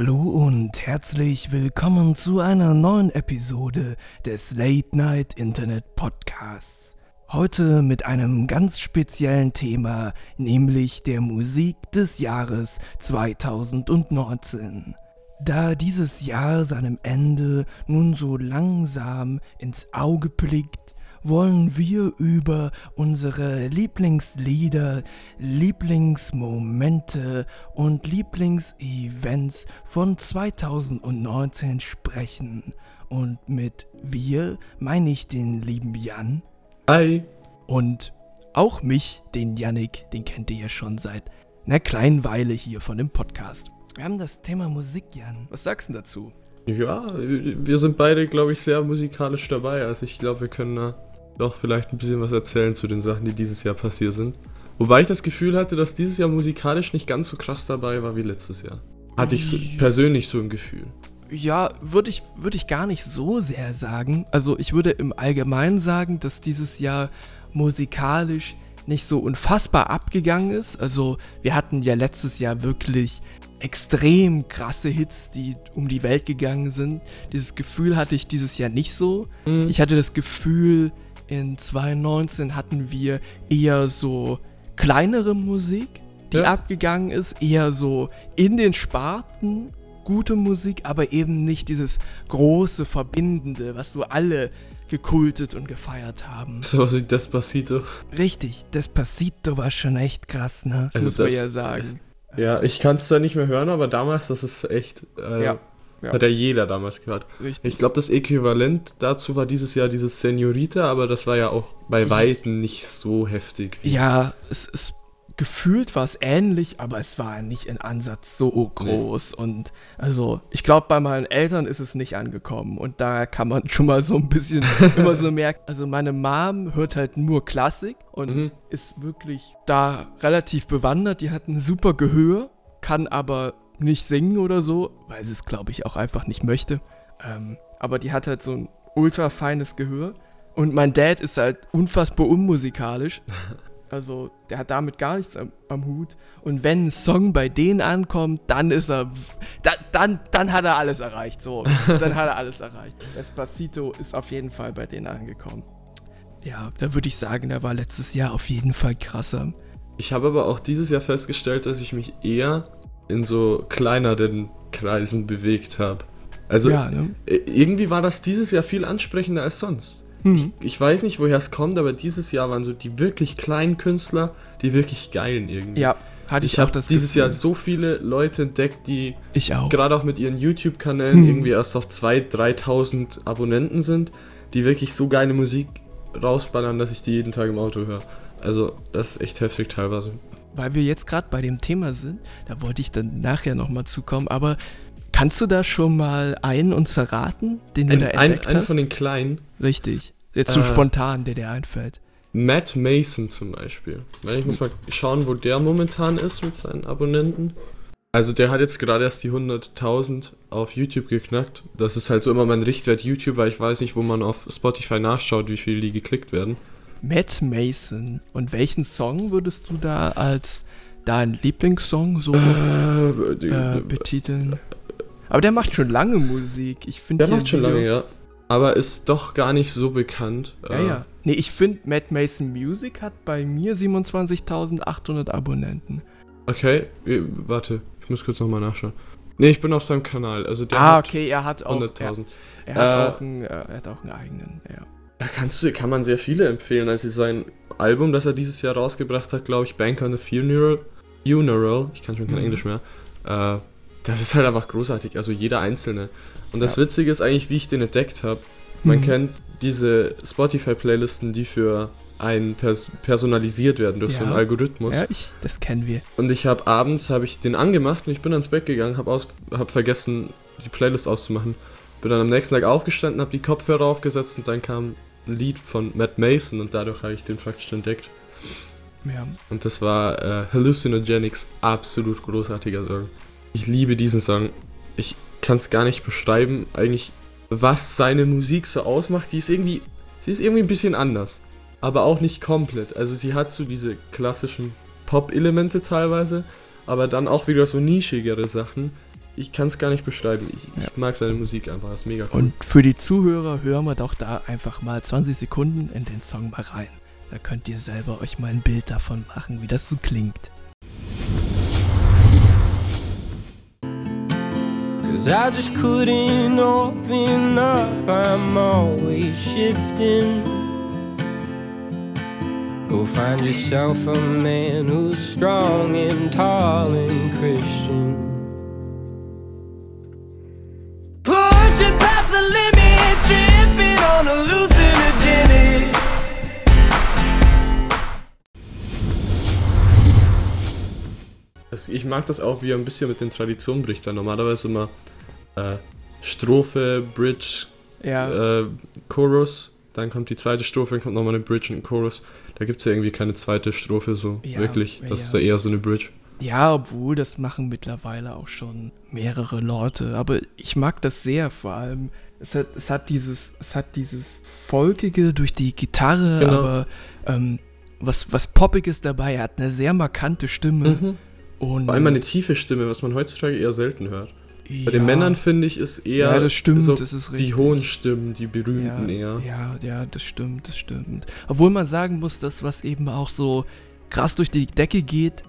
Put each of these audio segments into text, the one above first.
Hallo und herzlich willkommen zu einer neuen Episode des Late Night Internet Podcasts. Heute mit einem ganz speziellen Thema, nämlich der Musik des Jahres 2019. Da dieses Jahr seinem Ende nun so langsam ins Auge blickt, wollen wir über unsere Lieblingslieder, Lieblingsmomente und Lieblingsevents von 2019 sprechen. Und mit wir meine ich den lieben Jan. Hi. Und auch mich, den Yannick, den kennt ihr ja schon seit einer kleinen Weile hier von dem Podcast. Wir haben das Thema Musik, Jan. Was sagst du dazu? Ja, wir sind beide, glaube ich, sehr musikalisch dabei. Also ich glaube, wir können da doch vielleicht ein bisschen was erzählen zu den Sachen, die dieses Jahr passiert sind. Wobei ich das Gefühl hatte, dass dieses Jahr musikalisch nicht ganz so krass dabei war wie letztes Jahr. Hatte ich so, persönlich so ein Gefühl. Ja, würde ich, würd ich gar nicht so sehr sagen. Also ich würde im Allgemeinen sagen, dass dieses Jahr musikalisch nicht so unfassbar abgegangen ist. Also wir hatten ja letztes Jahr wirklich extrem krasse Hits, die um die Welt gegangen sind. Dieses Gefühl hatte ich dieses Jahr nicht so. Mhm. Ich hatte das Gefühl, in 2019 hatten wir eher so kleinere Musik, die ja. abgegangen ist, eher so in den Sparten gute Musik, aber eben nicht dieses große Verbindende, was so alle gekultet und gefeiert haben. So wie Despacito. Richtig, Despacito war schon echt krass, ne? Das also muss das, man ja sagen. Ja, ich kann es zwar nicht mehr hören, aber damals, das ist echt. Äh, ja. Ja. Hat ja jeder damals gehört. Richtig. Ich glaube, das Äquivalent dazu war dieses Jahr dieses Senorita, aber das war ja auch bei Weitem nicht so heftig. Ja, es, es gefühlt war es ähnlich, aber es war nicht in Ansatz so groß. Nee. Und also, ich glaube, bei meinen Eltern ist es nicht angekommen. Und da kann man schon mal so ein bisschen immer so merken. Also, meine Mom hört halt nur Klassik und mhm. ist wirklich da relativ bewandert. Die hat ein super Gehör, kann aber nicht singen oder so, weil sie es, glaube ich, auch einfach nicht möchte. Ähm, aber die hat halt so ein ultra feines Gehör. Und mein Dad ist halt unfassbar unmusikalisch. Also, der hat damit gar nichts am, am, Hut. Und wenn ein Song bei denen ankommt, dann ist er. Da, dann, dann hat er alles erreicht. So, dann hat er alles erreicht. Despacito ist auf jeden Fall bei denen angekommen. Ja, da würde ich sagen, der war letztes Jahr auf jeden Fall krasser. Ich habe aber auch dieses Jahr festgestellt, dass ich mich eher in so kleineren Kreisen bewegt habe. Also ja, ne? irgendwie war das dieses Jahr viel ansprechender als sonst. Mhm. Ich, ich, weiß nicht, woher es kommt, aber dieses Jahr waren so die wirklich kleinen Künstler, die wirklich geilen irgendwie. Ja, hatte ich, ich auch das dieses Gefühl. Jahr so viele Leute entdeckt, die gerade auch mit ihren YouTube-Kanälen mhm. irgendwie erst auf 2.000, 3.000 Abonnenten sind, die wirklich so geile Musik rausballern, dass ich die jeden Tag im Auto höre. Also das ist echt heftig teilweise weil wir jetzt gerade bei dem Thema sind, da wollte ich dann nachher nochmal zukommen, aber kannst du da schon mal einen uns verraten, den ein, du da entdeckt ein, hast? Einen von den kleinen? Richtig. Jetzt so äh, spontan, der dir einfällt. Matt Mason zum Beispiel. Ich muss mal schauen, wo der momentan ist mit seinen Abonnenten. Also der hat jetzt gerade erst die 100.000 auf YouTube geknackt. Das ist halt so immer mein Richtwert YouTube, weil ich weiß nicht, wo man auf Spotify nachschaut, wie viele die geklickt werden. Matt Mason. Und welchen Song würdest du da als dein Lieblingssong so äh, äh, betiteln? Aber der macht schon lange Musik. Ich finde Der macht schon Video lange, ja. Aber ist doch gar nicht so bekannt. Ja, äh. ja. Nee, ich finde, Matt Mason Music hat bei mir 27.800 Abonnenten. Okay, warte, ich muss kurz nochmal nachschauen. Nee, ich bin auf seinem Kanal. Also der ah, okay, er hat auch. 100.000. Er, er, hat äh, auch einen, er hat auch einen eigenen, ja. Da kannst du, kann man sehr viele empfehlen. Also sein Album, das er dieses Jahr rausgebracht hat, glaube ich, Bank on the Funeral. Funeral, ich kann schon kein mhm. Englisch mehr. Äh, das ist halt einfach großartig, also jeder einzelne. Und das ja. Witzige ist eigentlich, wie ich den entdeckt habe. Man mhm. kennt diese Spotify-Playlisten, die für einen pers personalisiert werden durch ja. so einen Algorithmus. Ja, ich, das kennen wir. Und ich habe abends habe ich den angemacht und ich bin ans Bett gegangen, habe hab vergessen die Playlist auszumachen. Bin dann am nächsten Tag aufgestanden, habe die Kopfhörer aufgesetzt und dann kam Lied von Matt Mason und dadurch habe ich den praktisch entdeckt. Ja. Und das war äh, Hallucinogenics, absolut großartiger Song. Ich liebe diesen Song. Ich kann es gar nicht beschreiben, eigentlich, was seine Musik so ausmacht. Die ist irgendwie, sie ist irgendwie ein bisschen anders, aber auch nicht komplett. Also sie hat so diese klassischen Pop-Elemente teilweise, aber dann auch wieder so nischigere Sachen ich kann es gar nicht beschreiben. Ich, Ja. ich mag seine Musik einfach, ist mega cool. Und für die Zuhörer hören wir doch da einfach mal 20 Sekunden in den Song mal rein. Da könnt ihr selber euch mal ein Bild davon machen, wie das so klingt. Cause I just couldn't open up, I'm always shifting. Go find yourself a man who's strong and tall and Christian. Ich mag das auch, wie er ein bisschen mit den Traditionen bricht. Weil normalerweise immer äh, Strophe, Bridge, Ja, äh, Chorus, dann kommt die zweite Strophe, dann kommt nochmal eine Bridge und ein Chorus. Da gibt es ja irgendwie keine zweite Strophe so Ja, wirklich. Das ja. ist da eher so eine Bridge. ja, obwohl das machen mittlerweile auch schon mehrere Leute. Aber ich mag das sehr, vor allem. Es hat, es hat dieses, es hat dieses Folkige durch die Gitarre, Genau. aber ähm, was, was Poppiges dabei. Er hat eine sehr markante Stimme. Und Vor allem eine tiefe Stimme, was man heutzutage eher selten hört. Bei den ja. Männern finde ich, ist eher Ja, das stimmt, so das ist die richtig. hohen Stimmen, die Ja, berühmten eher. ja, ja, das stimmt, das stimmt. Obwohl man sagen muss, dass was eben auch so krass durch die Decke geht,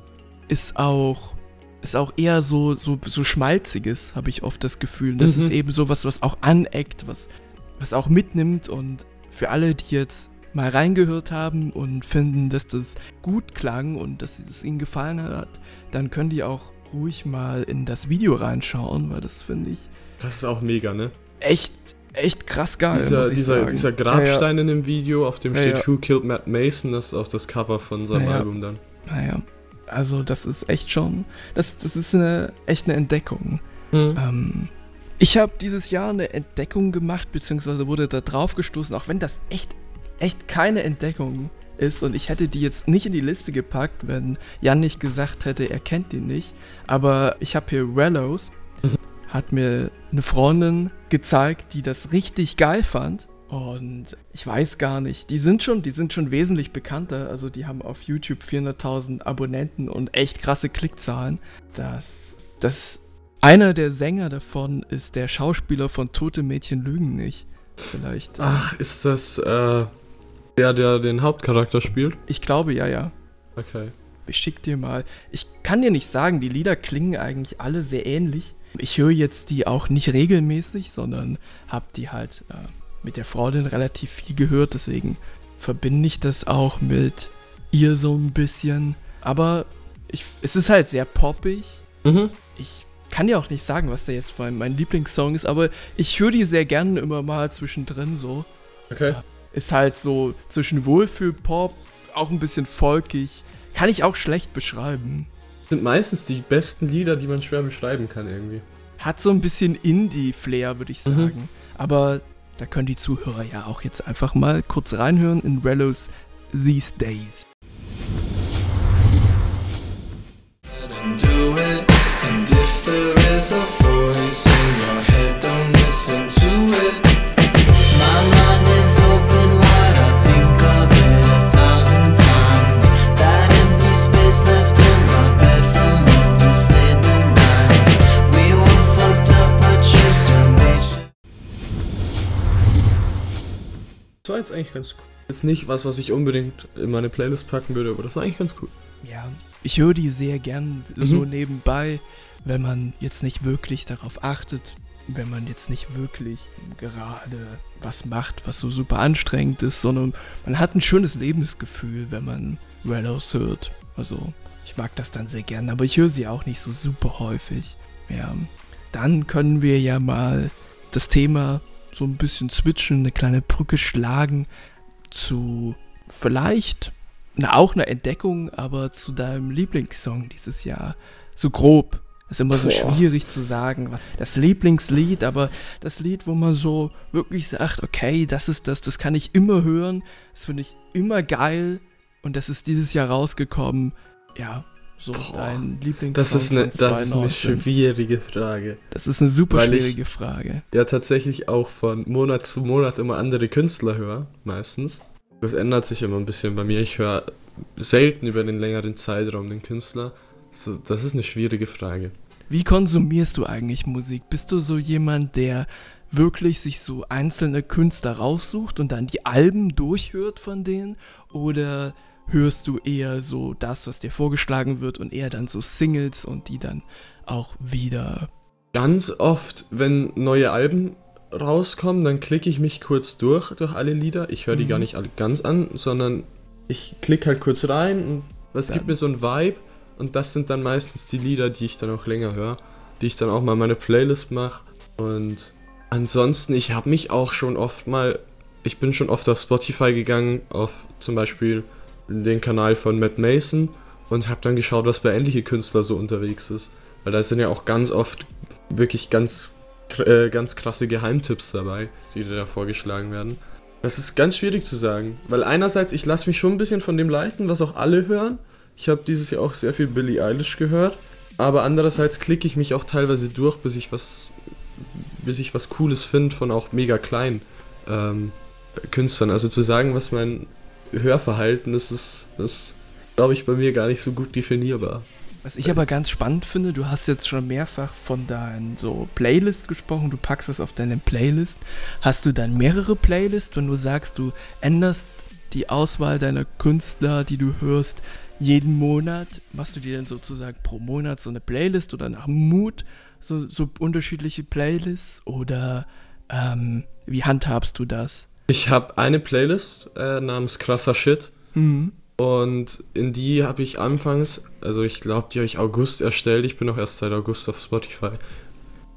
ist auch ist auch eher so so so schmalziges, habe ich oft das Gefühl. Das Mhm. ist eben sowas, was auch aneckt, was was auch mitnimmt und für alle, die jetzt mal reingehört haben und finden, dass das gut klang und dass es ihnen gefallen hat, dann können die auch ruhig mal in das Video reinschauen, weil das finde ich Das ist auch mega, ne? echt echt krass geil, dieser, muss ich dieser, sagen. dieser Grabstein in dem Video, auf dem Ja, steht ja. Who Killed Matt Mason, das ist auch das Cover von seinem Ja, ja. Album dann. Naja, also das ist echt schon, das, das ist eine echt eine Entdeckung. Ähm, ich habe dieses Jahr eine Entdeckung gemacht, beziehungsweise wurde da drauf gestoßen, auch wenn das echt, echt keine Entdeckung ist und ich hätte die jetzt nicht in die Liste gepackt, wenn Jan nicht gesagt hätte, er kennt die nicht. Aber ich habe hier Rellos, hat mir eine Freundin gezeigt, die das richtig geil fand. Und ich weiß gar nicht, die sind schon, die sind schon wesentlich bekannter. Also die haben auf YouTube 400.000 Abonnenten und echt krasse Klickzahlen. Das, das, einer der Sänger davon ist der Schauspieler von Tote Mädchen lügen nicht. Vielleicht. äh, Ach, ist das äh, der, der den Hauptcharakter spielt? Ich glaube ja, ja. Okay. Ich schick dir mal. Ich kann dir nicht sagen, die Lieder klingen eigentlich alle sehr ähnlich. Ich höre jetzt die auch nicht regelmäßig, sondern hab die halt äh, mit der Freundin relativ viel gehört. Deswegen verbinde ich das auch mit ihr so ein bisschen. Aber ich, es ist halt sehr poppig. Mhm. Ich kann dir auch nicht sagen, was da jetzt mein, mein Lieblingssong ist, aber ich höre die sehr gerne immer mal zwischendrin so. Okay. Ist halt so zwischen Wohlfühl-Pop, auch ein bisschen folkig. Kann ich auch schlecht beschreiben. Sind meistens die besten Lieder, die man schwer beschreiben kann irgendwie. Hat so ein bisschen Indie-Flair, würde ich Mhm. sagen. Aber da können die Zuhörer ja auch jetzt einfach mal kurz reinhören in Rellos These Days. do it. And war jetzt eigentlich ganz cool. Jetzt nicht was, was ich unbedingt in meine Playlist packen würde, aber das war eigentlich ganz cool. Ja, ich höre die sehr gern Mhm. so nebenbei, wenn man jetzt nicht wirklich darauf achtet, wenn man jetzt nicht wirklich gerade was macht, was so super anstrengend ist, sondern man hat ein schönes Lebensgefühl, wenn man Rellos hört. Also ich mag das dann sehr gern, aber ich höre sie auch nicht so super häufig. Ja, dann können wir ja mal das Thema so ein bisschen switchen, eine kleine Brücke schlagen zu vielleicht na, auch eine Entdeckung, aber zu deinem Lieblingssong dieses Jahr. So grob. Das ist immer so Boah. schwierig zu sagen. Das Lieblingslied, aber das Lied, wo man so wirklich sagt, okay, das ist das, das kann ich immer hören. Das finde ich immer geil. Und das ist dieses Jahr rausgekommen. Ja, so Boah. dein Lieblingssong. Das ist eine, das ist eine 2019. schwierige Frage. Das ist eine super Weil ich- schwierige Frage. Ja, tatsächlich auch von Monat zu Monat immer andere Künstler höre, meistens. Das ändert sich immer ein bisschen bei mir. Ich höre selten über den längeren Zeitraum den Künstler. Das ist eine schwierige Frage. Wie konsumierst du eigentlich Musik? Bist du so jemand, der wirklich sich so einzelne Künstler raussucht und dann die Alben durchhört von denen? Oder hörst du eher so das, was dir vorgeschlagen wird und eher dann so Singles und die dann auch wieder. Ganz oft, wenn neue Alben rauskommen, dann klicke ich mich kurz durch, durch alle Lieder. Ich höre die Mhm. gar nicht alle ganz an, sondern ich klicke halt kurz rein und das Dann- gibt mir so ein Vibe. Und das sind dann meistens die Lieder, die ich dann auch länger höre, die ich dann auch mal in meine Playlist mache. Und ansonsten, ich habe mich auch schon oft mal, ich bin schon oft auf Spotify gegangen, auf zum Beispiel den Kanal von Matt Mason und habe dann geschaut, was bei ähnliche Künstler so unterwegs ist. Weil da sind ja auch ganz oft wirklich ganz, äh, ganz krasse Geheimtipps dabei, die da vorgeschlagen werden. Das ist ganz schwierig zu sagen, weil einerseits, ich lasse mich schon ein bisschen von dem leiten, was auch alle hören. Ich habe dieses Jahr auch sehr viel Billie Eilish gehört, aber andererseits klicke ich mich auch teilweise durch, bis ich was, bis ich was Cooles finde von auch mega kleinen ähm, Künstlern. Also zu sagen, was mein Hörverhalten ist, ist, glaube ich, bei mir gar nicht so gut definierbar. Was ich aber ganz spannend finde, du hast jetzt schon mehrfach von deinen so Playlist gesprochen, du packst das auf deine Playlist. Hast du dann mehrere Playlists, wenn du sagst, du änderst die Auswahl deiner Künstler, die du hörst, jeden Monat? Machst du dir dann sozusagen pro Monat so eine Playlist oder nach Mut so, so unterschiedliche Playlists? Oder ähm, wie handhabst du das? Ich habe eine Playlist äh, namens Krasser Shit. Mhm. Und in die habe ich anfangs, also ich glaube, die habe ich August erstellt. Ich bin noch erst seit August auf Spotify.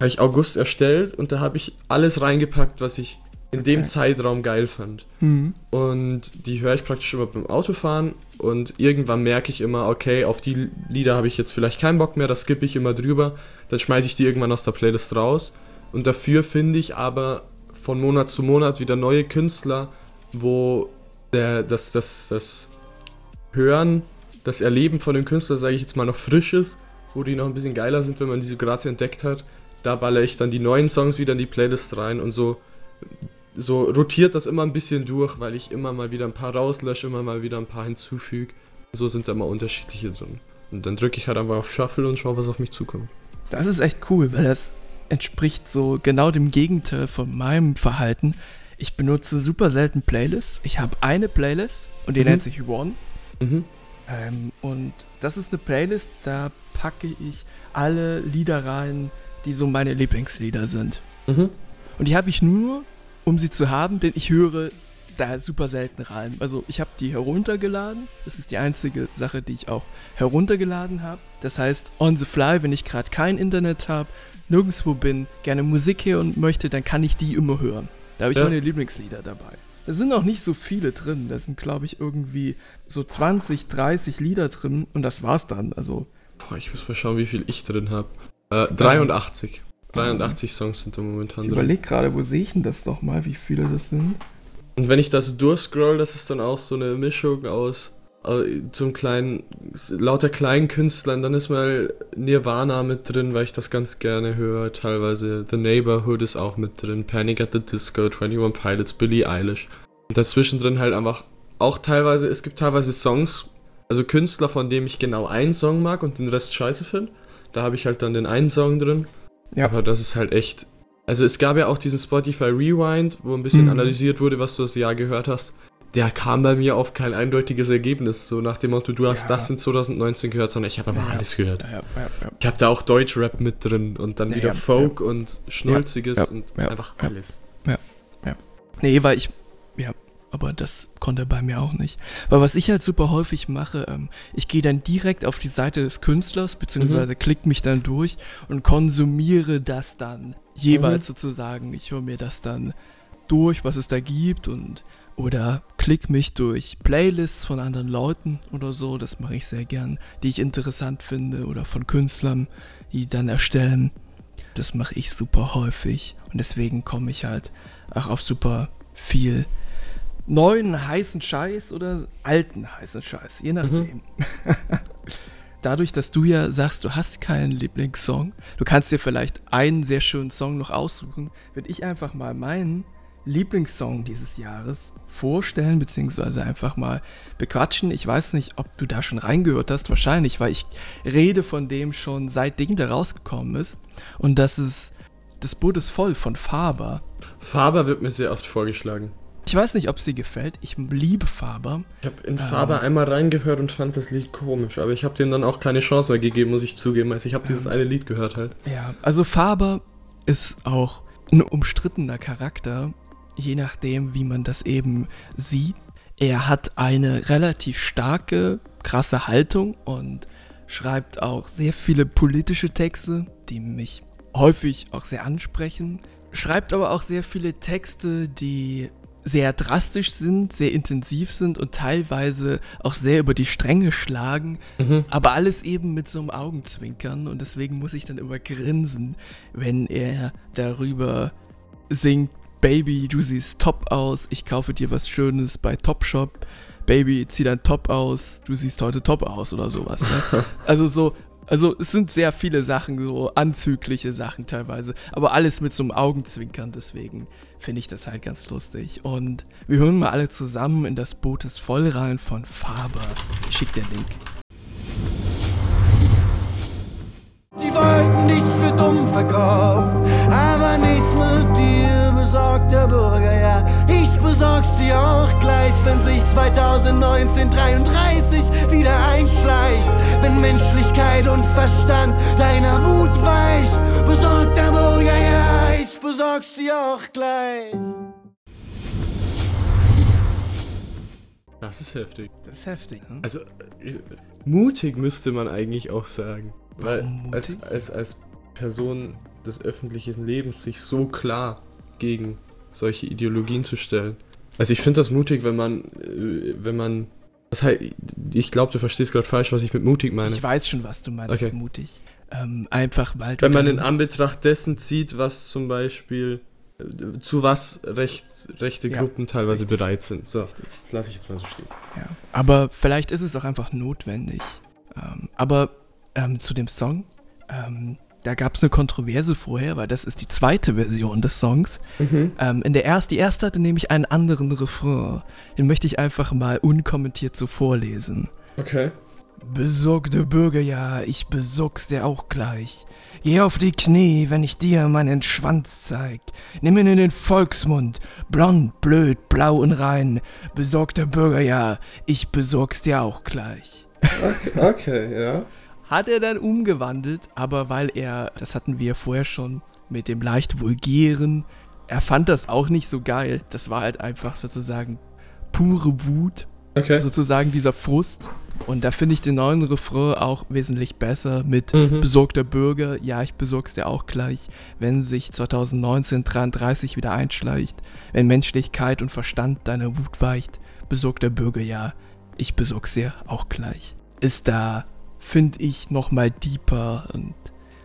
Habe ich August erstellt und da habe ich alles reingepackt, was ich in dem Okay. Zeitraum geil fand. Mhm. Und die höre ich praktisch immer beim Autofahren und irgendwann merke ich immer, okay, auf die Lieder habe ich jetzt vielleicht keinen Bock mehr, das skippe ich immer drüber. Dann schmeiße ich die irgendwann aus der Playlist raus. Und dafür finde ich aber von Monat zu Monat wieder neue Künstler, wo der, das, das, das Hören, das Erleben von dem Künstler, sage ich jetzt mal, noch frisch ist, wo die noch ein bisschen geiler sind, wenn man die so gerade entdeckt hat. Da baller ich dann die neuen Songs wieder in die Playlist rein und so so rotiert das immer ein bisschen durch, weil ich immer mal wieder ein paar rauslösche, immer mal wieder ein paar hinzufüge. So sind da immer unterschiedliche drin. Und dann drücke ich halt einfach auf Shuffle und schaue, was auf mich zukommt. Das ist echt cool, weil das entspricht so genau dem Gegenteil von meinem Verhalten. Ich benutze super selten Playlists. Ich habe eine Playlist und die Mhm. nennt sich One. Mhm. Ähm, und das ist eine Playlist, da packe ich alle Lieder rein, die so meine Lieblingslieder sind. Mhm. Und die habe ich nur, um sie zu haben, denn ich höre da super selten rein. Also ich habe die heruntergeladen. Das ist die einzige Sache, die ich auch heruntergeladen habe. Das heißt, on the fly, wenn ich gerade kein Internet habe, nirgendwo bin, gerne Musik hören möchte, dann kann ich die immer hören. Da habe ich Ja. meine Lieblingslieder dabei. Da sind auch nicht so viele drin. Da sind, glaube ich, irgendwie so 20, 30 Lieder drin und das war's dann. Also Boah, ich muss mal schauen, wie viel ich drin habe. Äh, 83. 83 Songs sind da momentan ich drin. überlege gerade, wo sehe ich denn das nochmal, wie viele das sind? Und wenn ich das durchscroll, das ist dann auch so eine Mischung aus zum kleinen, lauter kleinen Künstlern. Dann ist mal Nirvana mit drin, weil ich das ganz gerne höre. Teilweise The Neighborhood ist auch mit drin. Panic at the Disco, 21 Pilots, Billie Eilish. Und dazwischen drin halt einfach auch teilweise, es gibt teilweise Songs, also Künstler, von denen ich genau einen Song mag und den Rest scheiße finde. Da habe ich halt dann den einen Song drin. Ja. Aber das ist halt echt. Also es gab ja auch diesen Spotify Rewind, wo ein bisschen Mhm. analysiert wurde, was du das Jahr gehört hast. Der kam bei mir auf kein eindeutiges Ergebnis. So nach dem Motto, du hast Ja. das in 2019 gehört, sondern ich habe aber Ja. alles gehört. Ja, ja, ja. Ich habe da auch Deutschrap mit drin und dann Ja, wieder ja, Folk und Schnulziges Ja, und ja, einfach ja. alles. Nee, weil ich. Ja, aber das konnte bei mir auch nicht. Weil was ich halt super häufig mache, ähm, ich gehe dann direkt auf die Seite des Künstlers, beziehungsweise klick mich dann durch und konsumiere das dann jeweils sozusagen. Ich höre mir das dann durch, was es da gibt und oder klick mich durch Playlists von anderen Leuten oder so, das mache ich sehr gern, die ich interessant finde oder von Künstlern, die dann erstellen. Das mache ich super häufig und deswegen komme ich halt auch auf super viel neuen heißen Scheiß oder alten heißen Scheiß, je nachdem. Dadurch, dass du ja sagst, du hast keinen Lieblingssong, du kannst dir vielleicht einen sehr schönen Song noch aussuchen, würde ich einfach mal meinen Lieblingssong dieses Jahres vorstellen, beziehungsweise einfach mal bequatschen. Ich weiß nicht, ob du da schon reingehört hast, wahrscheinlich, weil ich rede von dem schon seitdem der rausgekommen ist. Und das ist Das Boot ist voll von Faber. Faber wird mir sehr oft vorgeschlagen. Ich weiß nicht, ob es dir gefällt. Ich liebe Faber. Ich habe in Faber einmal reingehört und fand das Lied komisch, aber ich habe dem dann auch keine Chance mehr gegeben, muss ich zugeben. Also ich habe dieses eine Lied gehört halt. Ja, also Faber ist auch ein umstrittener Charakter, je nachdem, wie man das eben sieht. Er hat eine relativ starke, krasse Haltung und schreibt auch sehr viele politische Texte, die mich häufig auch sehr ansprechen. Schreibt aber auch sehr viele Texte, die sehr drastisch sind, sehr intensiv sind und teilweise auch sehr über die Stränge schlagen, aber alles eben mit so einem Augenzwinkern und deswegen muss ich dann immer grinsen, wenn er darüber singt, Baby, du siehst top aus, ich kaufe dir was Schönes bei Topshop, Baby, zieh dein Top aus, du siehst heute top aus oder sowas. Ne? Also so, also es sind sehr viele Sachen, so anzügliche Sachen teilweise, aber alles mit so einem Augenzwinkern, deswegen finde ich das halt ganz lustig. Und wir hören mal alle zusammen in das Boot ist voll rein von Faber. Ich schick den Link. Die wollten für dumm verkaufen, aber nichts mit dir besorgt der Bürger, ja. Ich besorg's dir auch gleich, wenn sich 2019 33 wieder einschleicht. Wenn Menschlichkeit und Verstand deiner Wut weicht, besorgt der Bürger, ja. Ich besorg's dir auch gleich. Das ist heftig. Das ist heftig, ne? Also, äh, mutig müsste man eigentlich auch sagen. Weil Warum als, als, als Person des öffentlichen Lebens sich so klar gegen solche Ideologien zu stellen. Also ich finde das mutig, wenn man, äh, wenn man, das heißt, ich glaube, du verstehst gerade falsch, was ich mit mutig meine. Ich weiß schon, was du meinst, Okay. mutig. Ähm, einfach weil wenn man in Anbetracht dessen zieht, was zum Beispiel, äh, zu was recht, rechte Ja, Gruppen teilweise bereit sind. So, das lasse ich jetzt mal so stehen. Ja. Aber vielleicht ist es auch einfach notwendig. Ähm, aber ähm, zu dem Song, ähm, da gab es eine Kontroverse vorher, weil das ist die zweite Version des Songs. Ähm, in der erst, die erste hatte nämlich einen anderen Refrain. Den möchte ich einfach mal unkommentiert so vorlesen. Okay. Besorgte Bürger, ja, ich besorg's dir auch gleich. Geh auf die Knie, wenn ich dir meinen Schwanz zeig. Nimm ihn in den Volksmund, blond, blöd, blau und rein. Besorgter Bürger, ja, ich besorg's dir auch gleich. Okay, okay ja. Hat er dann umgewandelt, aber weil er, das hatten wir vorher schon mit dem leicht vulgären, er fand das auch nicht so geil. Das war halt einfach sozusagen pure Wut Okay. sozusagen dieser Frust. Und da finde ich den neuen Refrain auch wesentlich besser mit Mhm. besorgter Bürger, ja, ich besorg's dir auch gleich, wenn sich 2019 33 wieder einschleicht, wenn Menschlichkeit und Verstand deiner Wut weicht, besorgter Bürger, ja, ich besorg's dir auch gleich. Ist da, finde ich, nochmal deeper und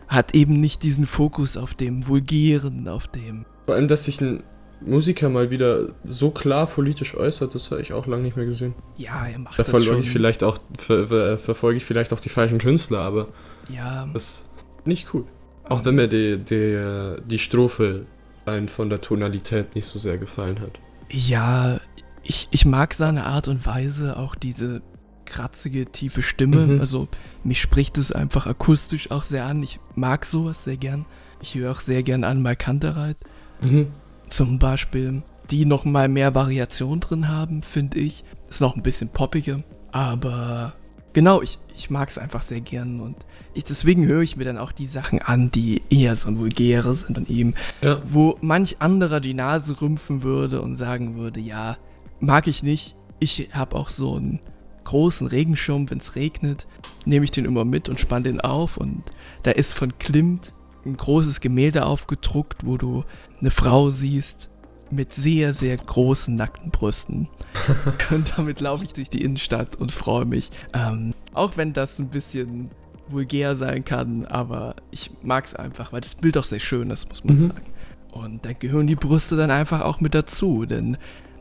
hat eben nicht diesen Fokus auf dem Vulgären, auf dem Vor allem, dass sich ein Musiker mal wieder so klar politisch äußert, das habe ich auch lange nicht mehr gesehen. ja, er macht Da das verfolge schon. ich vielleicht auch, ver, ver, verfolge ich vielleicht auch die falschen Künstler, aber ja, das ist nicht cool. Auch wenn mir die, die, die Strophe rein von der Tonalität nicht so sehr gefallen hat. Ja, ich, ich mag seine Art und Weise, auch diese kratzige, tiefe Stimme. Mhm. Also mich spricht es einfach akustisch auch sehr an. Ich mag sowas sehr gern. Ich höre auch sehr gern an Mike Kantereit. Mhm. Zum Beispiel, die noch mal mehr Variation drin haben, finde ich. Ist noch ein bisschen poppiger. Aber genau, ich, ich mag es einfach sehr gern. Und ich, deswegen höre ich mir dann auch die Sachen an, die eher so ein vulgäre sind und eben Ja. wo manch anderer die Nase rümpfen würde und sagen würde, ja, mag ich nicht. Ich habe auch so einen großen Regenschirm, wenn es regnet, nehme ich den immer mit und spann den auf und da ist von Klimt ein großes Gemälde aufgedruckt, wo du eine Frau siehst mit sehr, sehr großen nackten Brüsten. und damit laufe ich durch die Innenstadt und freue mich. Ähm, auch wenn das ein bisschen vulgär sein kann, aber ich mag es einfach, weil das Bild auch sehr schön ist, muss man Mhm. sagen. Und da gehören die Brüste dann einfach auch mit dazu, denn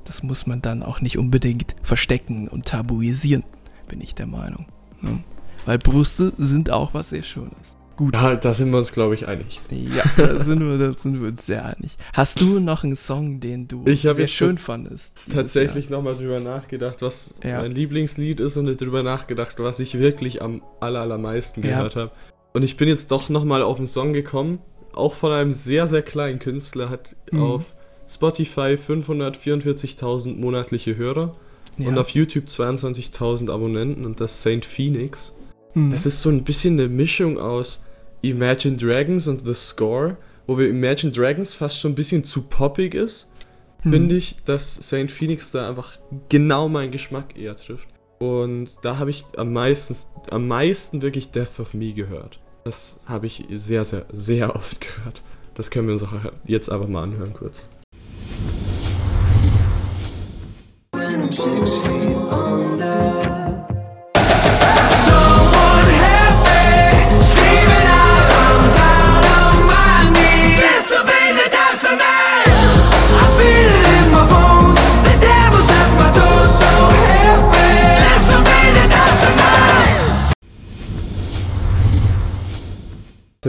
das muss man dann auch nicht unbedingt verstecken und tabuisieren, bin ich der Meinung. Ne? Weil Brüste sind auch was sehr Schönes. Gut. Ja, da sind wir uns, glaube ich, einig. Ja, da sind, wir, da sind wir uns sehr einig. Hast du noch einen Song, den du Ich sehr schön fandest? Ist tatsächlich nochmal drüber nachgedacht, was Ja. mein Lieblingslied ist und drüber nachgedacht, was ich wirklich am aller, allermeisten Ja. gehört habe. Und ich bin jetzt doch nochmal auf einen Song gekommen, auch von einem sehr, sehr kleinen Künstler, hat Mhm. auf Spotify 544.000 monatliche Hörer Ja. und auf YouTube 22.000 Abonnenten und das Saint Phoenix. Hm. Das ist so ein bisschen eine Mischung aus Imagine Dragons und The Score, wo wir Imagine Dragons fast schon ein bisschen zu poppig ist Hm. finde ich, dass Saint Phoenix da einfach genau meinen Geschmack eher trifft. Und da habe ich am meisten, am meisten wirklich Death of Me gehört. Das habe ich sehr, sehr, sehr oft gehört. Das können wir uns auch jetzt einfach mal anhören kurz.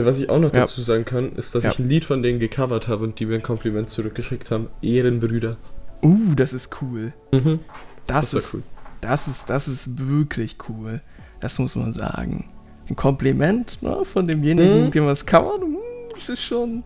Was ich auch noch Ja. dazu sagen kann, ist, dass Ja. ich ein Lied von denen gecovert habe und die mir ein Kompliment zurückgeschickt haben. Ehrenbrüder. Uh, das ist cool. Mhm. Das, Das ist, cool. das ist, das ist wirklich cool. Das muss man sagen. Ein Kompliment ne, von demjenigen, Mhm. dem was covert, hm, das ist schon.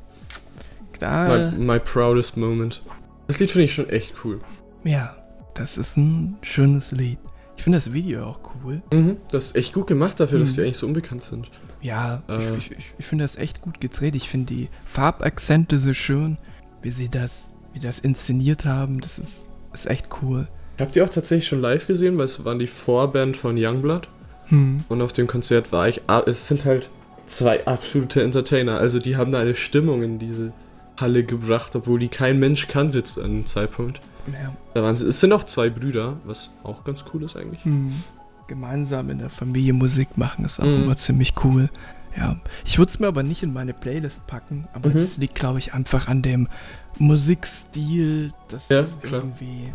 Da, My, my proudest moment. Das Lied finde ich schon echt cool. ja, das ist ein schönes Lied. Ich finde das Video auch cool. Mhm. Das ist echt gut gemacht dafür, dass Mhm. die eigentlich so unbekannt sind. Ja, Äh. ich, ich, ich finde das echt gut gedreht. Ich finde die Farbakzente so schön, wie sie das, wie das inszeniert haben. Das ist, ist echt cool. Habt ihr auch tatsächlich schon live gesehen, weil es waren die Vorband von Youngblood. Hm. Und auf dem Konzert war ich. ah, Es sind halt zwei absolute Entertainer. Also die haben da eine Stimmung in diese Halle gebracht, obwohl die kein Mensch kannte zu einem Zeitpunkt. Ja. Da waren sie, es sind auch zwei Brüder, was auch ganz cool ist eigentlich. Hm. Gemeinsam in der Familie Musik machen ist auch Mhm. immer ziemlich cool. Ja. Ich würde es mir aber nicht in meine Playlist packen, aber Mhm. es liegt, glaube ich, einfach an dem Musikstil. Das Ja, ist klar. irgendwie.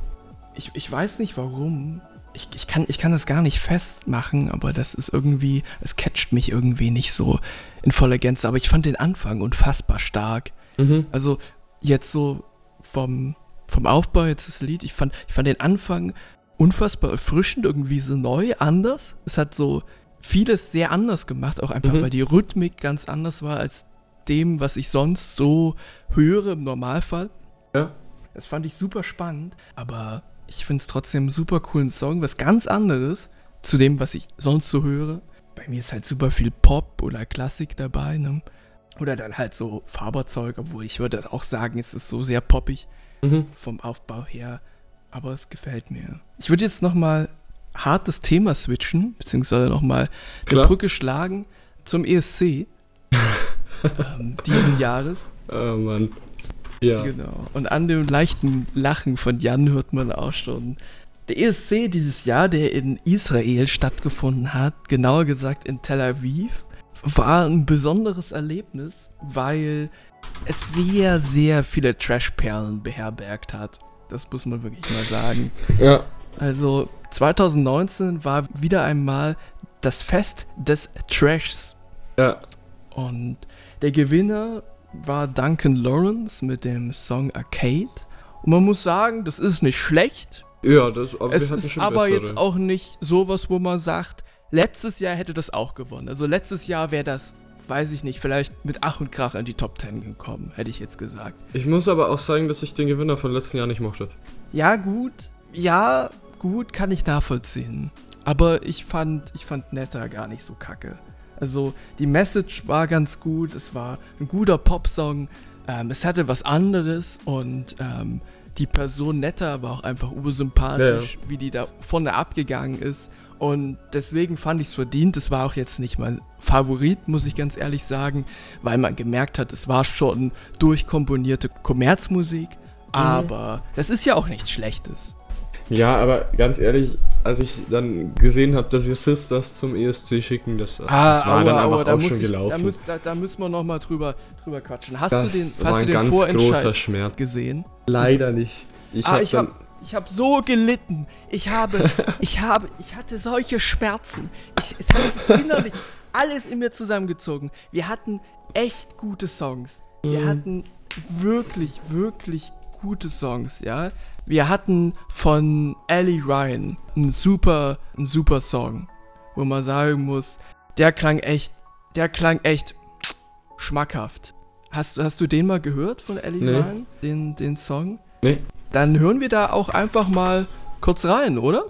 Ich, ich weiß nicht warum. Ich, ich, kann, ich kann das gar nicht festmachen, aber das ist irgendwie, es catcht mich irgendwie nicht so in voller Gänze. Aber ich fand den Anfang unfassbar stark. Mhm. Also jetzt so vom, vom Aufbau jetzt das Lied, ich fand, ich fand den Anfang unfassbar erfrischend, irgendwie so neu, anders. Es hat so vieles sehr anders gemacht, auch einfach, Mhm. weil die Rhythmik ganz anders war als dem, was ich sonst so höre im Normalfall. Ja. Das fand ich super spannend, aber ich finde es trotzdem einen super coolen Song, was ganz anderes zu dem, was ich sonst so höre. Bei mir ist halt super viel Pop oder Klassik dabei, ne? Oder dann halt so Faberzeug, obwohl ich würde auch sagen, es ist so sehr poppig Mhm. vom Aufbau her. Aber es gefällt mir. Ich würde jetzt nochmal hartes Thema switchen, beziehungsweise nochmal die. Brücke schlagen zum ESC ähm, diesen Jahres. Oh Mann. Ja. Genau. Und an dem leichten Lachen von Jan hört man auch schon. Der ESC dieses Jahr, der in Israel stattgefunden hat, genauer gesagt in Tel Aviv, war ein besonderes Erlebnis, weil es sehr, sehr viele Trashperlen beherbergt hat. Das muss man wirklich mal sagen. Ja. Also 2019 war wieder einmal das Fest des Trashs. Ja. Und der Gewinner war Duncan Lawrence mit dem Song Arcade. Und man muss sagen, das ist nicht schlecht. Ja, das, aber es ist aber bessere. jetzt auch nicht sowas, wo man sagt, letztes Jahr hätte das auch gewonnen. Also letztes Jahr wäre das, weiß ich nicht, vielleicht mit Ach und Krach in die Top 10 gekommen, hätte ich jetzt gesagt. Ich muss aber auch sagen, dass ich den Gewinner von letzten Jahr nicht mochte. Ja, gut. Ja, gut, kann ich nachvollziehen. Aber ich fand, ich fand Netter gar nicht so kacke. Also, die Message war ganz gut, es war ein guter Popsong, ähm, es hatte was anderes und ähm, die Person Netter war auch einfach ursympathisch, wie die da vorne abgegangen ist. Und deswegen fand ich es verdient. Es war auch jetzt nicht mein Favorit, muss ich ganz ehrlich sagen, weil man gemerkt hat, es war schon durchkomponierte Kommerzmusik. Aber das ist ja auch nichts Schlechtes. Ja, aber ganz ehrlich, als ich dann gesehen habe, dass wir Sisters zum ESC schicken, das, das war dann einfach auch schon Ah, ich, Da, gelaufen. muss, da, da müssen wir nochmal drüber, drüber quatschen. Hast das du den, war hast ein du den ganz großer Schmerz. gesehen? Leider nicht. Ich ah, hab ich habe so gelitten. Ich habe, ich habe, ich hatte solche Schmerzen. Ich, es hat innerlich, alles in mir zusammengezogen. Wir hatten echt gute Songs. Wir hatten wirklich, wirklich gute Songs, ja. Wir hatten von Ellie Ryan einen super, einen super Song, wo man sagen muss, der klang echt, der klang echt schmackhaft. Hast, hast du den mal gehört von Ellie Nee. Ryan, den, den Song? Nee. Dann hören wir da auch einfach mal kurz rein, oder?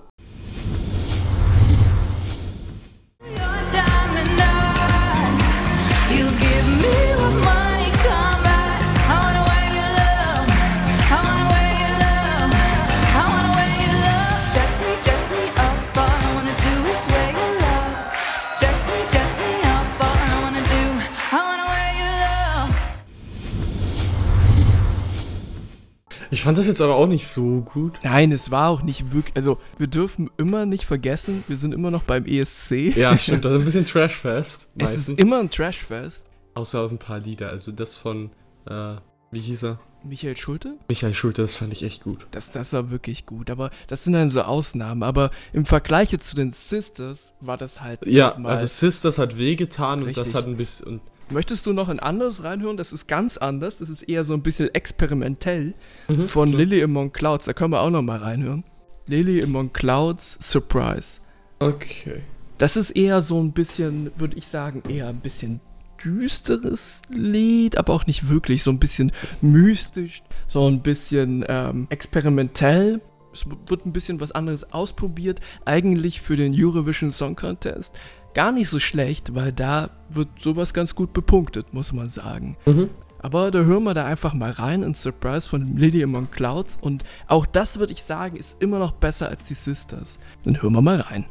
Ich fand das jetzt aber auch nicht so gut. Nein, es war auch nicht wirklich. Also, wir dürfen immer nicht vergessen, wir sind immer noch beim ESC. Ja, stimmt, das ist ein bisschen Trashfest. es Meistens. ist immer ein Trashfest. Außer auf ein paar Lieder. Also das von, äh, wie hieß er? Michael Schulte? Michael Schulte, das fand ich echt gut. Das, das war wirklich gut. Aber das sind dann so Ausnahmen. Aber im Vergleich jetzt zu den Sisters war das halt. Ja, also Sisters hat wehgetan und das hat ein bisschen. Und Möchtest du noch ein anderes reinhören? Das ist ganz anders. Das ist eher so ein bisschen experimentell Mhm, von klar. Lily Among Clouds. Da können wir auch noch mal reinhören. Lily Among Clouds Surprise. Okay. Das ist eher so ein bisschen, würde ich sagen, eher ein bisschen düsteres Lied, aber auch nicht wirklich. So ein bisschen mystisch, so ein bisschen ähm, experimentell. Es wird ein bisschen was anderes ausprobiert. Eigentlich für den Eurovision Song Contest gar nicht so schlecht, weil da wird sowas ganz gut bepunktet, muss man sagen. Mhm. Aber da hören wir da einfach mal rein in Surprise von Lily Among Clouds und auch das würde ich sagen ist immer noch besser als die Sisters. Dann hören wir mal rein.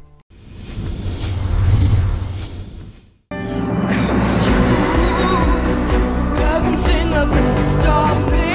Haven't seen the best of me.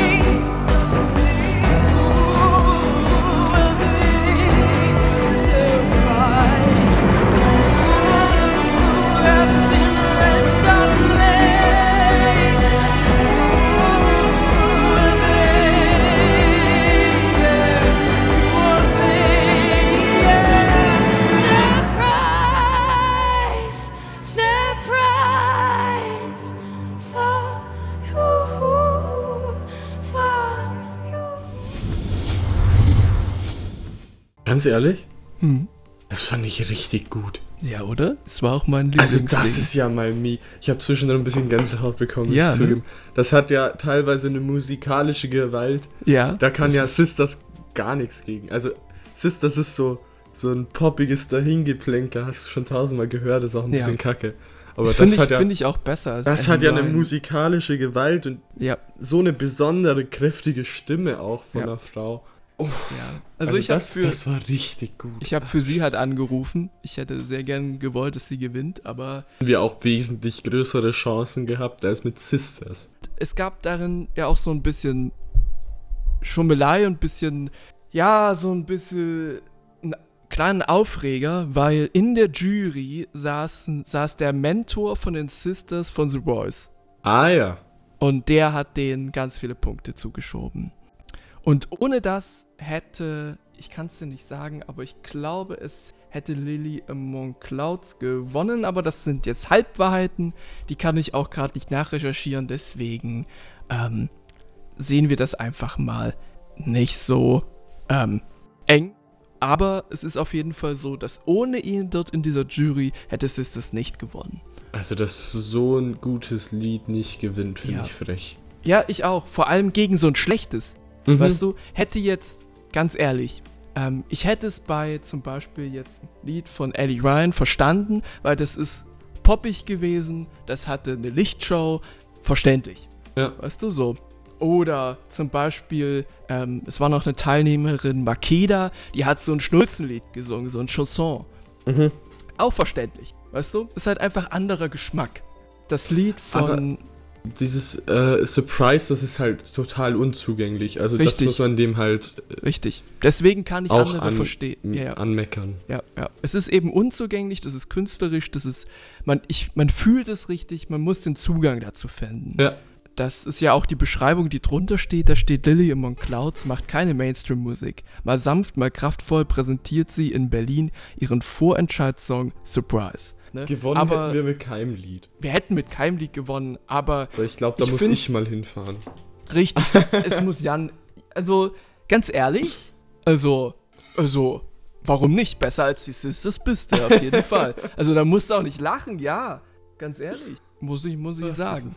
Ganz ehrlich? Hm. Das fand ich richtig gut. Ja, oder? Es war auch mein Also Lieblingsding. das ist ja mal mi. Ich habe zwischendurch ein bisschen Gänsehaut bekommen, Ja, ne? zugeben. Das hat ja teilweise eine musikalische Gewalt. ja. Da kann ja ist- Sisters gar nichts gegen. Also Sisters ist so, so ein poppiges Dahingeplänker. Hast du schon tausendmal gehört, ist auch ein Ja. bisschen kacke. Aber Das das, finde ich, ja, find ich auch besser. Das hat ja eine musikalische Gewalt und Ja, so eine besondere, kräftige Stimme auch von Ja. einer Frau. Ja. Also, ich habe das, für, das war richtig gut. ich hab für sie halt angerufen. Ich hätte sehr gern gewollt, dass sie gewinnt, aber wir auch wesentlich größere Chancen gehabt als mit Sisters. es gab darin ja auch so ein bisschen Schummelei und ein bisschen, ja, so ein bisschen einen kleinen Aufreger, weil in der Jury saßen, saß der Mentor von den Sisters von The Voice. Ah ja. Und der hat denen ganz viele Punkte zugeschoben. Und ohne das hätte, ich kann es dir nicht sagen, aber ich glaube, es hätte Lily Among Clouds gewonnen. Aber das sind jetzt Halbwahrheiten, die kann ich auch gerade nicht nachrecherchieren. Deswegen ähm, sehen wir das einfach mal nicht so ähm, eng. Aber es ist auf jeden Fall so, dass ohne ihn dort in dieser Jury hätte Sisters nicht gewonnen. Also, dass so ein gutes Lied nicht gewinnt, finde Ja. ich frech. Ja, ich auch. Vor allem gegen so ein schlechtes. Mhm. Weißt du, hätte jetzt, ganz ehrlich, ähm, ich hätte es bei zum Beispiel jetzt ein Lied von Ellie Ryan verstanden, weil das ist poppig gewesen, das hatte eine Lichtshow, verständlich. Ja. Weißt du, so. Oder zum Beispiel, ähm, es war noch eine Teilnehmerin, Makeda, die hat so ein Schnulzenlied gesungen, so ein Chanson. Mhm. Auch verständlich. Weißt du? Ist halt einfach anderer Geschmack. Das Lied von. Dieses äh, Surprise, das ist halt total unzugänglich. Also, das Richtig. muss man dem halt richtig. Deswegen kann ich auch andere an, verstehen. Ja, ja. anmeckern. Ja, ja. Es ist eben unzugänglich, das ist künstlerisch, das ist, man, ich, man fühlt es richtig, man muss den Zugang dazu finden. Ja. Das ist ja auch die Beschreibung, die drunter steht. Da steht Lily Among Clouds macht keine Mainstream-Musik. Mal sanft, mal kraftvoll präsentiert sie in Berlin ihren Vorentscheidssong Surprise. Gesagt, ne? Gewonnen aber hätten wir mit keinem Lied. wir hätten mit keinem Lied gewonnen, aber Weil ich glaube, da Ich muss find- ich mal hinfahren. richtig, es muss Jan, also ganz ehrlich, also, also, warum nicht? Besser als die Sisters bist du auf jeden Fall. Also da musst du auch nicht lachen, ja, ganz ehrlich, muss ich, muss ich sagen.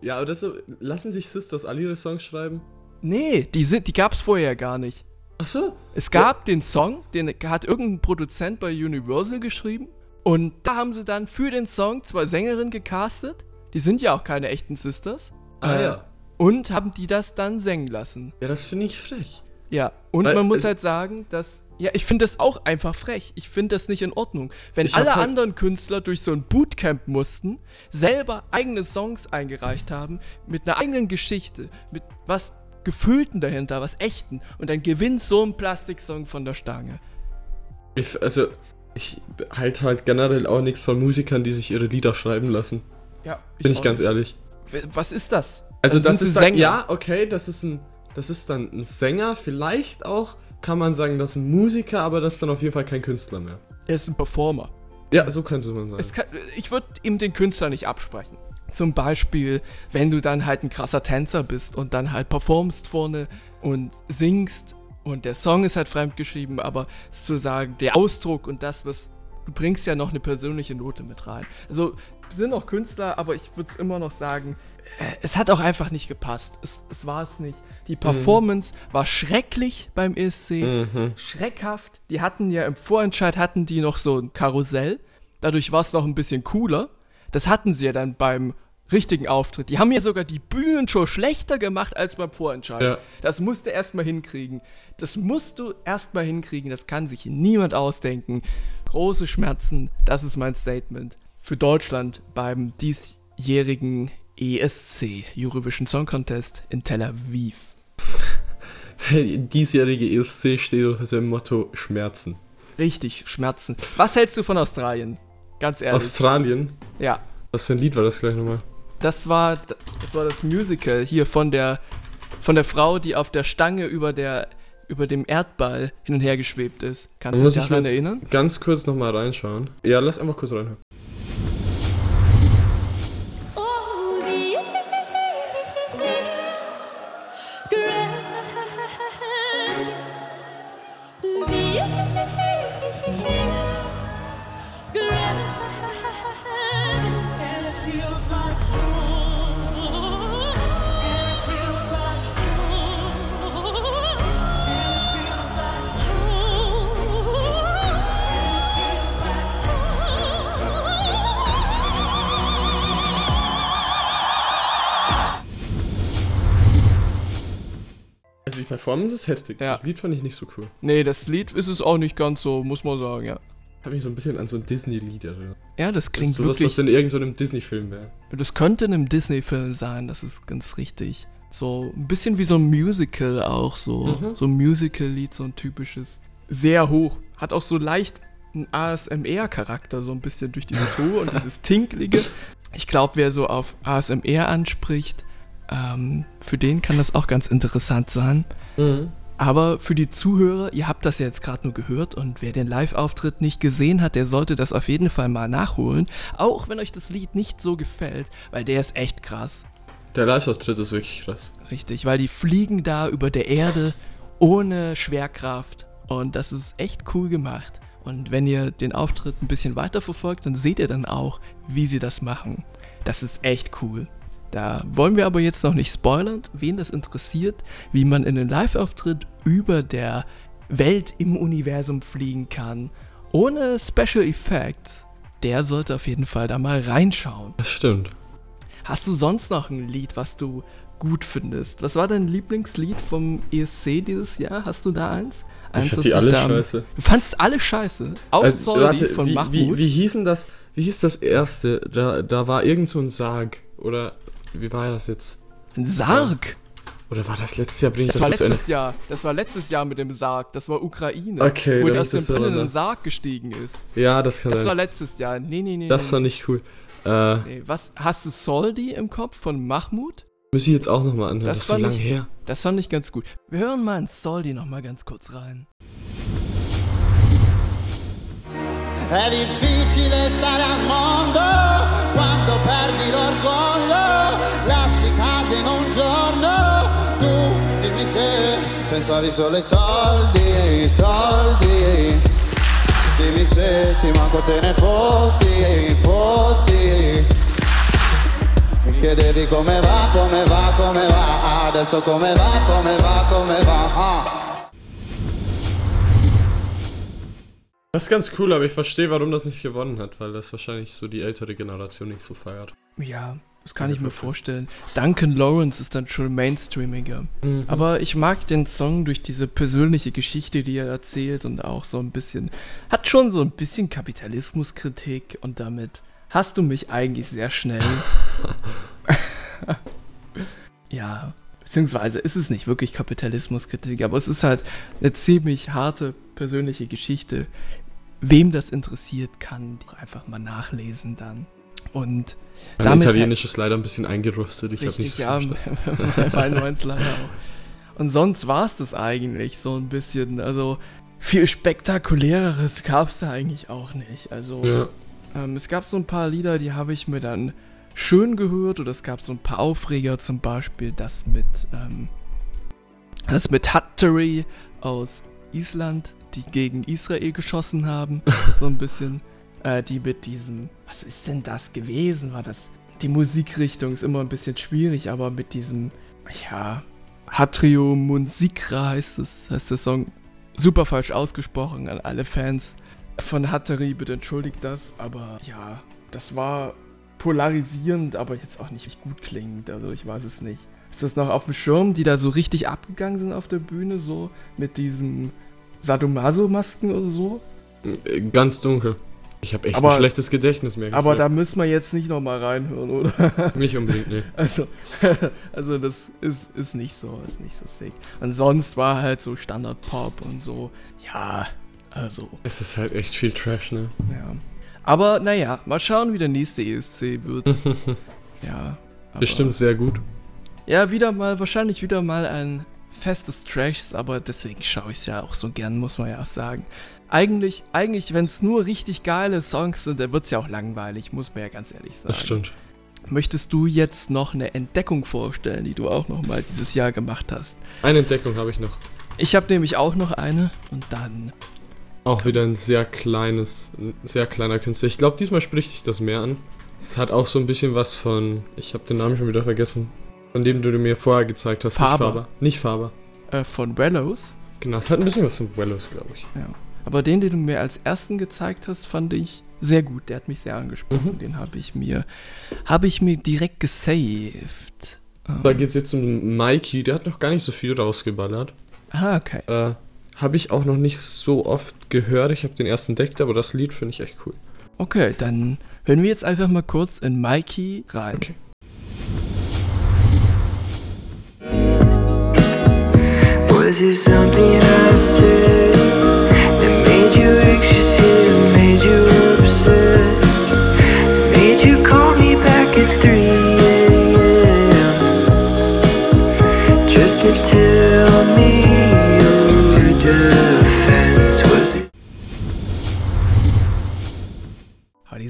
Ja, aber das lassen sich Sisters alle ihre Songs schreiben? Nee, die, sind, die gab's vorher gar nicht. Ach so. Es gab den Song, den hat irgendein Produzent bei Universal geschrieben. Und da haben sie dann für den Song zwei Sängerinnen gecastet. Die sind ja auch keine echten Sisters. Ah Äh, ja. Und haben die das dann singen lassen. Ja, das finde ich frech. Ja, und Weil man muss halt sagen, dass. Ja, ich finde das auch einfach frech. Ich finde das nicht in Ordnung. Wenn alle halt- anderen Künstler durch so ein Bootcamp mussten, selber eigene Songs eingereicht haben, mit einer eigenen Geschichte, mit was Gefühlten dahinter, was Echten, und dann gewinnt so ein Plastiksong von der Stange. Ich, also, ich halte halt generell auch nichts von Musikern, die sich ihre Lieder schreiben lassen. Ja, Bin ich ganz nicht. ehrlich. Was ist das? Also Dann das ist dann, Sänger. ja, okay, das ist ein, das ist dann ein Sänger, vielleicht auch kann man sagen, das ist ein Musiker, aber das ist dann auf jeden Fall kein Künstler mehr. Er ist ein Performer. Ja, so könnte man sagen. Kann, ich würde ihm den Künstler nicht absprechen. Zum Beispiel, wenn du dann halt ein krasser Tänzer bist und dann halt performst vorne und singst und der Song ist halt fremdgeschrieben, aber sozusagen der Ausdruck und das, was du bringst ja noch eine persönliche Note mit rein. Also sind auch Künstler, aber ich würde es immer noch sagen, äh, es hat auch einfach nicht gepasst. Es, es war es nicht. Die Performance war schrecklich beim ESC Mhm. schreckhaft. Die hatten ja im Vorentscheid hatten die noch so ein Karussell. Dadurch war es noch ein bisschen cooler. Das hatten sie ja dann beim richtigen Auftritt. Die haben ja sogar die Bühnenshow schlechter gemacht als beim Vorentscheid. Ja. Das musst du erstmal hinkriegen. Das musst du erstmal hinkriegen. Das kann sich niemand ausdenken. Große Schmerzen, das ist mein Statement für Deutschland beim diesjährigen ESC, Eurovision Song Contest in Tel Aviv. Diesjährige ESC steht unter dem Motto Schmerzen. Richtig, Schmerzen. Was hältst du von Australien? Ganz ehrlich. Australien? ja, Was für ein Lied war das gleich nochmal? Das war, das war das Musical hier von der, von der Frau, die auf der Stange über, der, über dem Erdball hin und her geschwebt ist. Kannst du dich daran erinnern? ganz kurz nochmal reinschauen. Ja, lass einfach kurz reinhören. Performance ist heftig. Ja. Das Lied fand ich nicht so cool. Nee, das Lied ist es auch nicht ganz so, muss man sagen, ja. Hat mich so ein bisschen an so ein Disney-Lied erinnert. Ja, das Das klingt ist sowas, wirklich. was in irgendeinem Disney-Film wäre. Das könnte in einem Disney-Film sein, das ist ganz richtig. So ein bisschen wie so ein Musical auch, so, Mhm. so ein Musical-Lied, so ein typisches. Sehr hoch. Hat auch so leicht einen ASMR-Charakter, so ein bisschen durch dieses Hohe und dieses Tinklige. Ich glaube, wer so auf ASMR anspricht, ähm, für den kann das auch ganz interessant sein. Aber für die Zuhörer, ihr habt das ja jetzt gerade nur gehört und wer den Live-Auftritt nicht gesehen hat, der sollte das auf jeden Fall mal nachholen. Auch wenn euch das Lied nicht so gefällt, weil der ist echt krass. Der Live-Auftritt ist wirklich krass. Richtig, weil die fliegen da über der Erde ohne Schwerkraft und das ist echt cool gemacht. Und wenn ihr den Auftritt ein bisschen weiter verfolgt, dann seht ihr dann auch, wie sie das machen. Das ist echt cool. Da wollen wir aber jetzt noch nicht spoilern, wen das interessiert, wie man in einem Live-Auftritt über der Welt im Universum fliegen kann, ohne Special Effects. Der sollte auf jeden Fall da mal reinschauen. Das stimmt. Hast du sonst noch ein Lied, was du gut findest? Was war dein Lieblingslied vom ESC dieses Jahr? Hast du da eins? eins Ich fand die alle scheiße. Du fandst alle scheiße? Auch Also, warte, von wie, Mahmoud? wie, wie hießen das? Wie hieß das erste? Da, da war irgend so ein Sarg. Oder wie war das jetzt? ein Sarg? Oder war das letztes Jahr? Bring ich Das das, war mal zu Ende? letztes Jahr. Das war letztes Jahr mit dem Sarg. Das war Ukraine. Okay, wo das so brennenden danach. Sarg gestiegen ist. Ja, das kann Das war sein. letztes Jahr. Nee, nee, nee. Das war nicht cool. Äh, nee. Was, hast du Soldi im Kopf von Mahmoud? muss ich jetzt auch nochmal anhören. Das Das, ist so war lange her. Das fand ich ganz gut. Wir hören mal in Soldi noch mal ganz kurz rein. È difficile stare al mondo quando perdi l'orgoglio, se pensavi solo ai soldi, ai soldi. Dimmi se ti manco te ne fotti, fotti. Mi chiedevi come va, come va, come va. Adesso come va, come va, come va. Ah. Das ist ganz cool, aber ich verstehe, warum das nicht gewonnen hat, weil das wahrscheinlich so die ältere Generation nicht so feiert. Ja, das kann ich mir vorstellen. Duncan Lawrence ist dann schon mainstreamiger. Aber ich mag den Song durch diese persönliche Geschichte, die er erzählt und auch so ein bisschen, hat schon so ein bisschen Kapitalismuskritik und damit hast du mich eigentlich sehr schnell. ja, beziehungsweise ist es nicht wirklich Kapitalismuskritik, aber es ist halt eine ziemlich harte persönliche Geschichte. Wem das interessiert, kann einfach mal nachlesen dann. Und Mein damit Italienisch ist leider ein bisschen eingerostet. Ich habe nicht Richtig, so ja, mein meins leider auch. Und sonst war es das eigentlich so ein bisschen. Also viel spektakuläreres gab es da eigentlich auch nicht. Also Ja. ähm, es gab so ein paar Lieder, die habe ich mir dann schön gehört oder es gab so ein paar Aufreger, zum Beispiel das mit ähm, das mit Hattori aus Island, die gegen Israel geschossen haben, so ein bisschen. Äh, die mit diesem, was ist denn das gewesen? War das die Musikrichtung ist immer ein bisschen schwierig, aber mit diesem, ja, Hatrio Musikra heißt es, heißt der Song. Super falsch ausgesprochen an alle Fans von Hattori, bitte entschuldigt das, aber ja, das war polarisierend, aber jetzt auch nicht gut klingend, also ich weiß es nicht. Ist das noch auf dem Schirm, die da so richtig abgegangen sind auf der Bühne, so mit diesem Sadomaso-Masken oder so? Äh, Ganz dunkel. Ich habe echt Aber- ein schlechtes Gedächtnis mehr. Aber da müssen wir jetzt nicht nochmal reinhören, oder? Nicht unbedingt, nee. Also, also das ist, ist nicht so, ist nicht so sick. Und sonst war halt so Standard-Pop und so, ja, also, Es ist halt echt viel Trash, ne? ja. Aber naja, mal schauen, wie der nächste ESC wird. ja. Bestimmt sehr gut. Ja, wieder mal, wahrscheinlich wieder mal ein festes Trashs, aber deswegen schaue ich es ja auch so gern, muss man ja auch sagen. Eigentlich, eigentlich, wenn es nur richtig geile Songs sind, dann wird es ja auch langweilig, muss man ja ganz ehrlich sagen. Das stimmt. Möchtest du jetzt noch eine Entdeckung vorstellen, die du auch noch mal dieses Jahr gemacht hast? Eine Entdeckung habe ich noch. Ich habe nämlich auch noch eine und dann. Auch wieder ein sehr kleines, ein sehr kleiner Künstler. Ich glaube, diesmal spricht dich das mehr an. Es hat auch so ein bisschen was von, ich habe den Namen schon wieder vergessen, von dem du mir vorher gezeigt hast. Faber. Nicht Faber. Nicht Faber. Äh, von Wellows. Genau, es hat ein bisschen was von Wellows, glaube ich. Ja. Aber den, den du mir als ersten gezeigt hast, fand ich sehr gut. Der hat mich sehr angesprochen. Den habe ich mir, habe ich mir direkt gesaved. Ähm, Da geht es jetzt um Mikey, der hat noch gar nicht so viel rausgeballert. ah, okay. Äh, habe ich auch noch nicht so oft gehört. Ich habe den ersten entdeckt, aber das Lied finde ich echt cool. Okay, dann hören wir jetzt einfach mal kurz in Mikey rein. Okay. Was it something I said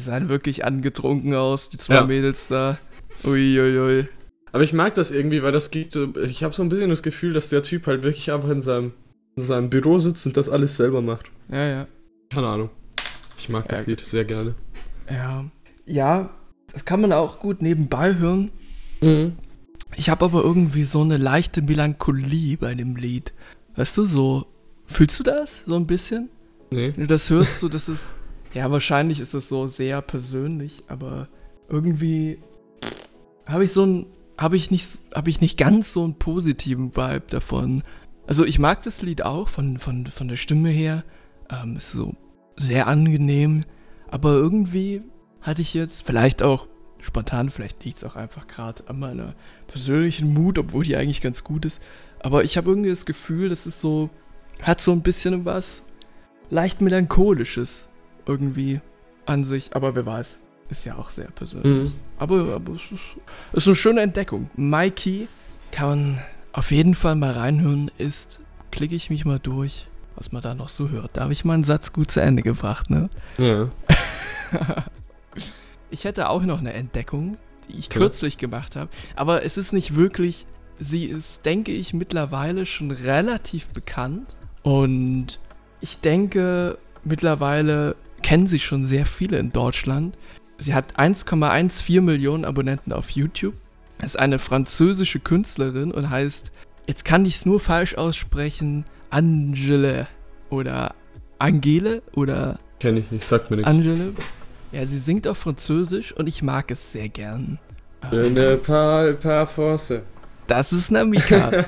sahen wirklich angetrunken aus, die zwei Ja. Mädels da. Uiuiui. Aber ich mag das irgendwie, weil das gibt. Ich habe so ein bisschen das Gefühl, dass der Typ halt wirklich einfach in seinem, in seinem Büro sitzt und das alles selber macht. Ja, ja. Keine Ahnung. Ich mag das Ja. Lied sehr gerne. Ja. Ja, das kann man auch gut nebenbei hören. Mhm. Ich habe aber irgendwie so eine leichte Melancholie bei dem Lied. Weißt du, so. Fühlst du das so ein bisschen? Nee. Wenn du das hörst, so, das ist. Ja, wahrscheinlich ist es so sehr persönlich, aber irgendwie habe ich so ein. Habe ich, nicht, hab ich nicht ganz so einen positiven Vibe davon. Also, ich mag das Lied auch von, von, von der Stimme her. Ähm, ist so sehr angenehm. Aber irgendwie hatte ich jetzt, vielleicht auch spontan, vielleicht liegt es auch einfach gerade an meiner persönlichen Mut, obwohl die eigentlich ganz gut ist. Aber ich habe irgendwie das Gefühl, das ist so, hat so ein bisschen was leicht melancholisches irgendwie an sich. Aber wer weiß, ist ja auch sehr persönlich. Mhm. Aber, aber es ist, ist eine schöne Entdeckung. Mikey kann man auf jeden Fall mal reinhören, ist, klicke ich mich mal durch. was man da noch so hört. Da habe ich meinen Satz gut zu Ende gebracht, ne? Ja. Ich hätte auch noch eine Entdeckung, die ich Klar. kürzlich gemacht habe. Aber es ist nicht wirklich. Sie ist, denke ich, mittlerweile schon relativ bekannt. Und ich denke, mittlerweile kennen sie schon sehr viele in Deutschland. Sie hat 1,14 Millionen Abonnenten auf YouTube. Ist eine französische Künstlerin und heißt, jetzt kann ich es nur falsch aussprechen, Angele oder Angele oder Kenn ich nicht, sagt mir nichts. Angele. Ja, sie singt auf Französisch und ich mag es sehr gern. Je ne parle pas français. Das ist Namika.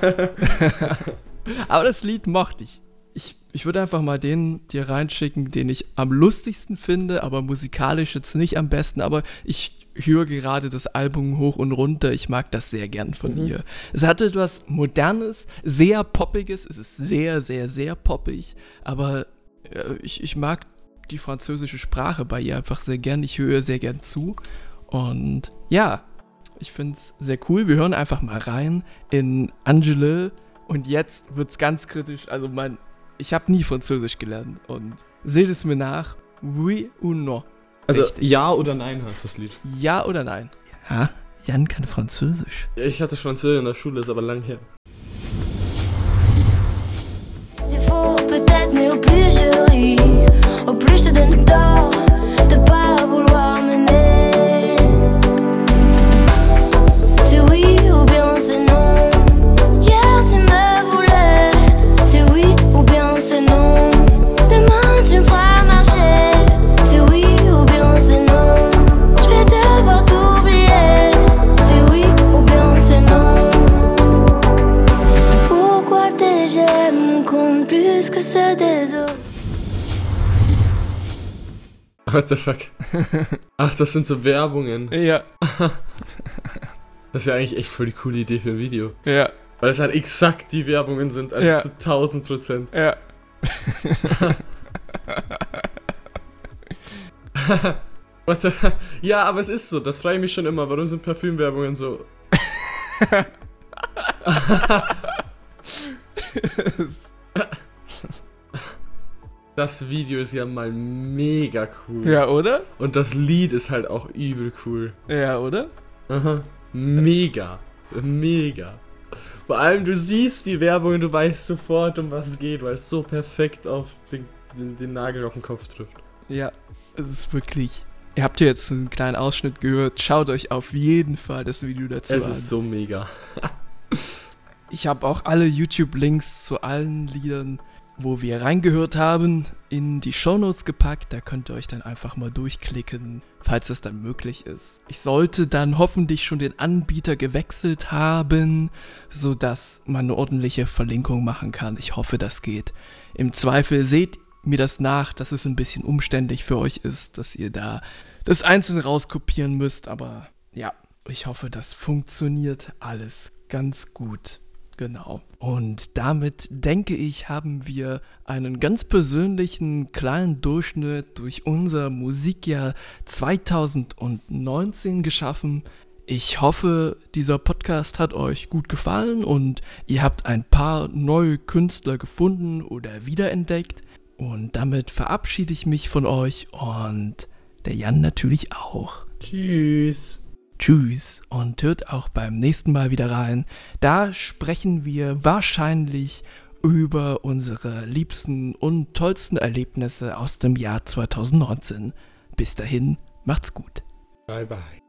Aber das Lied mochte ich. Ich, ich würde einfach mal den dir reinschicken, den ich am lustigsten finde, aber musikalisch jetzt nicht am besten. Aber ich höre gerade das Album hoch und runter. Ich mag das sehr gern von ihr. Es hat etwas Modernes, sehr Poppiges. Es ist sehr, sehr, sehr poppig. Aber äh, ich, ich mag die französische Sprache bei ihr einfach sehr gern. Ich höre sehr gern zu. Und ja, ich finde es sehr cool. Wir hören einfach mal rein in Angele. Und jetzt wird es ganz kritisch. Also, mein, ich habe nie Französisch gelernt. Und seht es mir nach. Oui ou non? Also Richtig. ja oder nein heißt das Lied. Ja oder nein? Ja, Jan kann Französisch. Ich hatte Französisch in der Schule, ist aber lang her. C'est faux peut-être mais au plus je ris the fuck? Ach, das sind so Werbungen. Ja, Das ist ja eigentlich echt voll die coole Idee für ein Video. ja, Weil es halt exakt die Werbungen sind, also Ja. zu 1000 Prozent. ja. What the Ja, aber es ist so, das frage ich mich schon immer. Warum sind Parfümwerbungen so? Das Video ist ja mal mega cool. Ja, oder? Und das Lied ist halt auch übel cool. Ja, oder? Aha. Mega. Mega. Vor allem, du siehst die Werbung und du weißt sofort, um was es geht, weil es so perfekt auf den, den, den Nagel auf den Kopf trifft. Ja, es ist wirklich. Ihr habt ja jetzt einen kleinen Ausschnitt gehört. Schaut euch auf jeden Fall das Video dazu es an. ist so mega. Ich habe auch alle YouTube-Links zu allen Liedern, wo wir reingehört haben, in die Shownotes gepackt. Da könnt ihr euch dann einfach mal durchklicken, falls das dann möglich ist. Ich sollte dann hoffentlich schon den Anbieter gewechselt haben, sodass man eine ordentliche Verlinkung machen kann. Ich hoffe, das geht. Im Zweifel seht mir das nach, dass es ein bisschen umständlich für euch ist, dass ihr da das einzeln rauskopieren müsst. Aber ja, ich hoffe, das funktioniert alles ganz gut. Genau. Und damit denke ich, haben wir einen ganz persönlichen kleinen Durchschnitt durch unser Musikjahr 2019 geschaffen. Ich hoffe, dieser Podcast hat euch gut gefallen und ihr habt ein paar neue Künstler gefunden oder wiederentdeckt. Und damit verabschiede ich mich von euch und der Jan natürlich auch. Tschüss. Tschüss und hört auch beim nächsten Mal wieder rein. Da sprechen wir wahrscheinlich über unsere liebsten und tollsten Erlebnisse aus dem Jahr 2019. Bis dahin, macht's gut. Bye bye.